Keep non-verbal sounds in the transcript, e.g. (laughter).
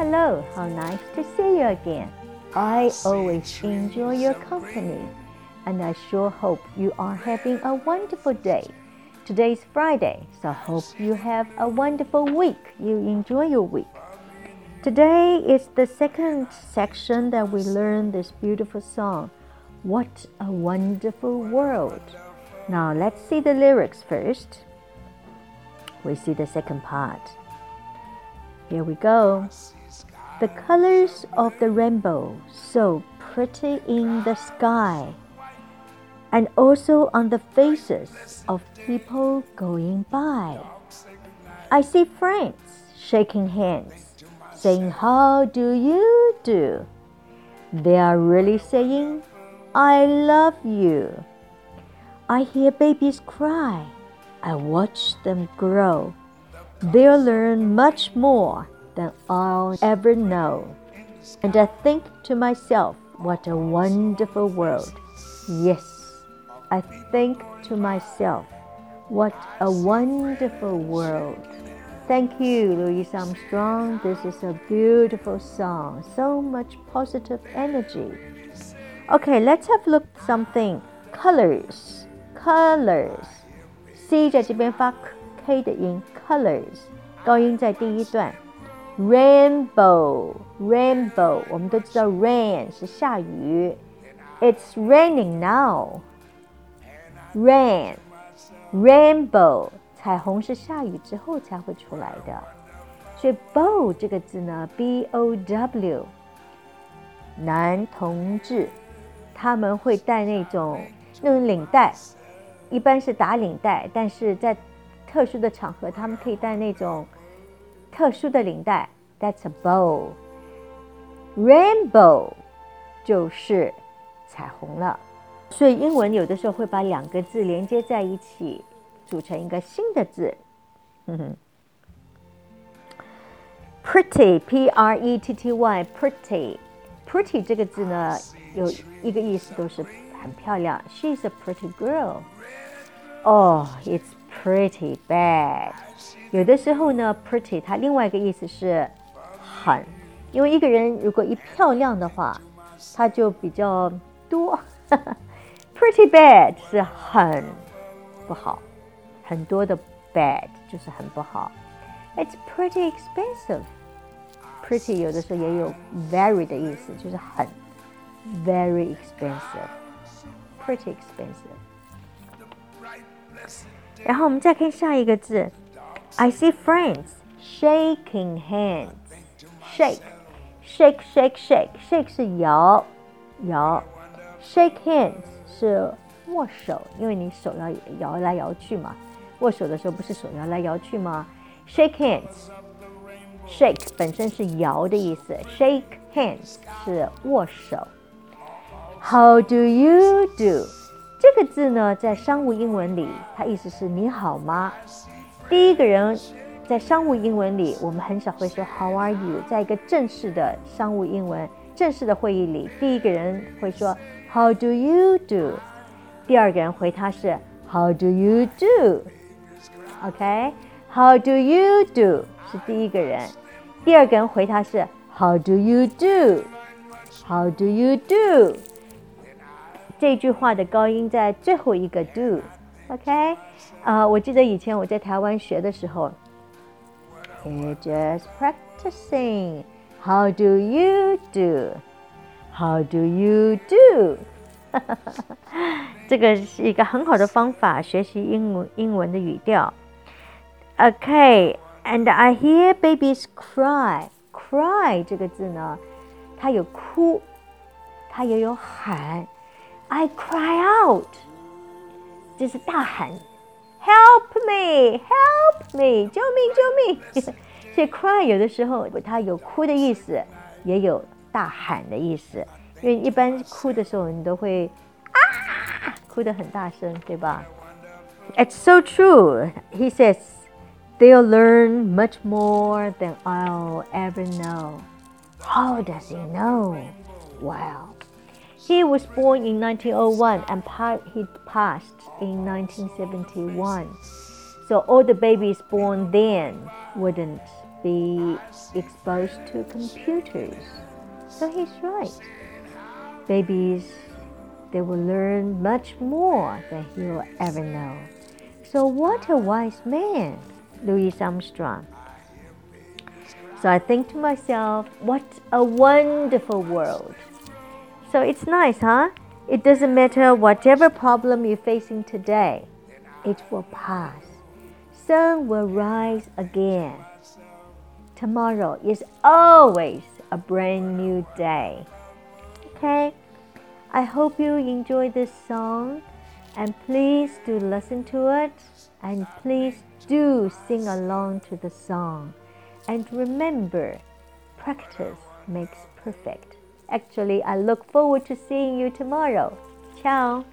Hello, how nice to see you again. I always enjoy your company, and I sure hope you are having a wonderful day. Today is Friday, so I hope you have a wonderful week. You enjoy your week. Today is the second section that we learn this beautiful song. What a wonderful world. Now let's see the lyrics first. We see the second part. Here we go. The colors of the rainbow so pretty in the sky and also on the faces of people going by. I see friends shaking hands, saying, How do you do? They are really saying, I love you. I hear babies cry. I watch them grow. They'll learn much more than I'll ever know. And I think to myself, what a wonderful world. Yes, I think to myself, what a wonderful world. Thank you, Louis Armstrong. This is a beautiful song. So much positive energy. Okay, let's have a look at something. Colors, colors. C 在这边发 K 的音，colors 高音在第一段。 Rainbow, rainbow，我们都知道 rain 是下雨。It's raining now. Rain, rainbow，彩虹是下雨之后才会出来的，所以 bow 这个字呢，b o w，男同志他们会戴那种那种领带，一般是打领带，但是在特殊的场合，他们可以戴那种特殊的领带。That's a bow. Rainbow 就是彩虹了。所以英文有的时候会把两个字连接在一起，组成一个新的字。嗯哼，pretty，p (laughs) r e t t y，pretty，pretty 这个字呢，有一个意思都是很漂亮。She's a pretty girl. Oh, it's pretty bad. 有的时候呢，pretty 它另外一个意思是很，因为一个人如果一漂亮的话，他就比较多。Pretty (laughs) bad 是很不好，很多的 bad 就是很不好。It's pretty expensive。Pretty 有的时候也有 very 的意思，就是很 very expensive。Pretty expensive。 然后我们再看下一个字，I see friends shaking hands。Shake, shake, shake, shake, shake 是摇摇，shake hands。是握手，因为你手要摇来摇去嘛。握手的时候不是手摇来摇去吗？Shake hands，shake 本身是摇的意思，shake hands 是握手。How do you do？ 这个字呢，在商务英文里，它意思是你好吗？第一个人在商务英文里，我们很少会说 How are you？在一个正式的商务英文、正式的会议里，第一个人会说。How do you do？第二个人回他是 How do you do？OK？How do you do 是第一个人，第二个人回他是 How do you do？How do you do？这句话的高音在最后一个 do，OK？啊，我记得以前我在台湾学的时候，You're just practicing. How do you do? How do you do？(laughs) 这个是一个很好的方法，学习英文英文的语调。Okay，and I hear babies cry. Cry 这个字呢，它有哭，它也有喊。 I cry out，就是大喊，Help me，Help me，救命救命！所以 (laughs) cry 有的时候它有哭的意思，也有。大喊的意思，因为一般哭的时候你都会啊，哭得很大声，对吧？It's so true. He says they'll learn much more than I'll ever know. How does he know? Wow. He was born in 1901 and he passed in 1971. So all the babies born then wouldn't be exposed to computers. So he's right. Babies, they will learn much more than he'll ever know. So, what a wise man, Louis Armstrong. So I think to myself, what a wonderful world. So it's nice, huh? It doesn't matter whatever problem you're facing today, it will pass. Sun will rise again. Tomorrow is always a brand new day. Okay? I hope you enjoy this song and please do listen to it and please do sing along to the song. And remember, practice makes perfect. Actually, I look forward to seeing you tomorrow. Ciao.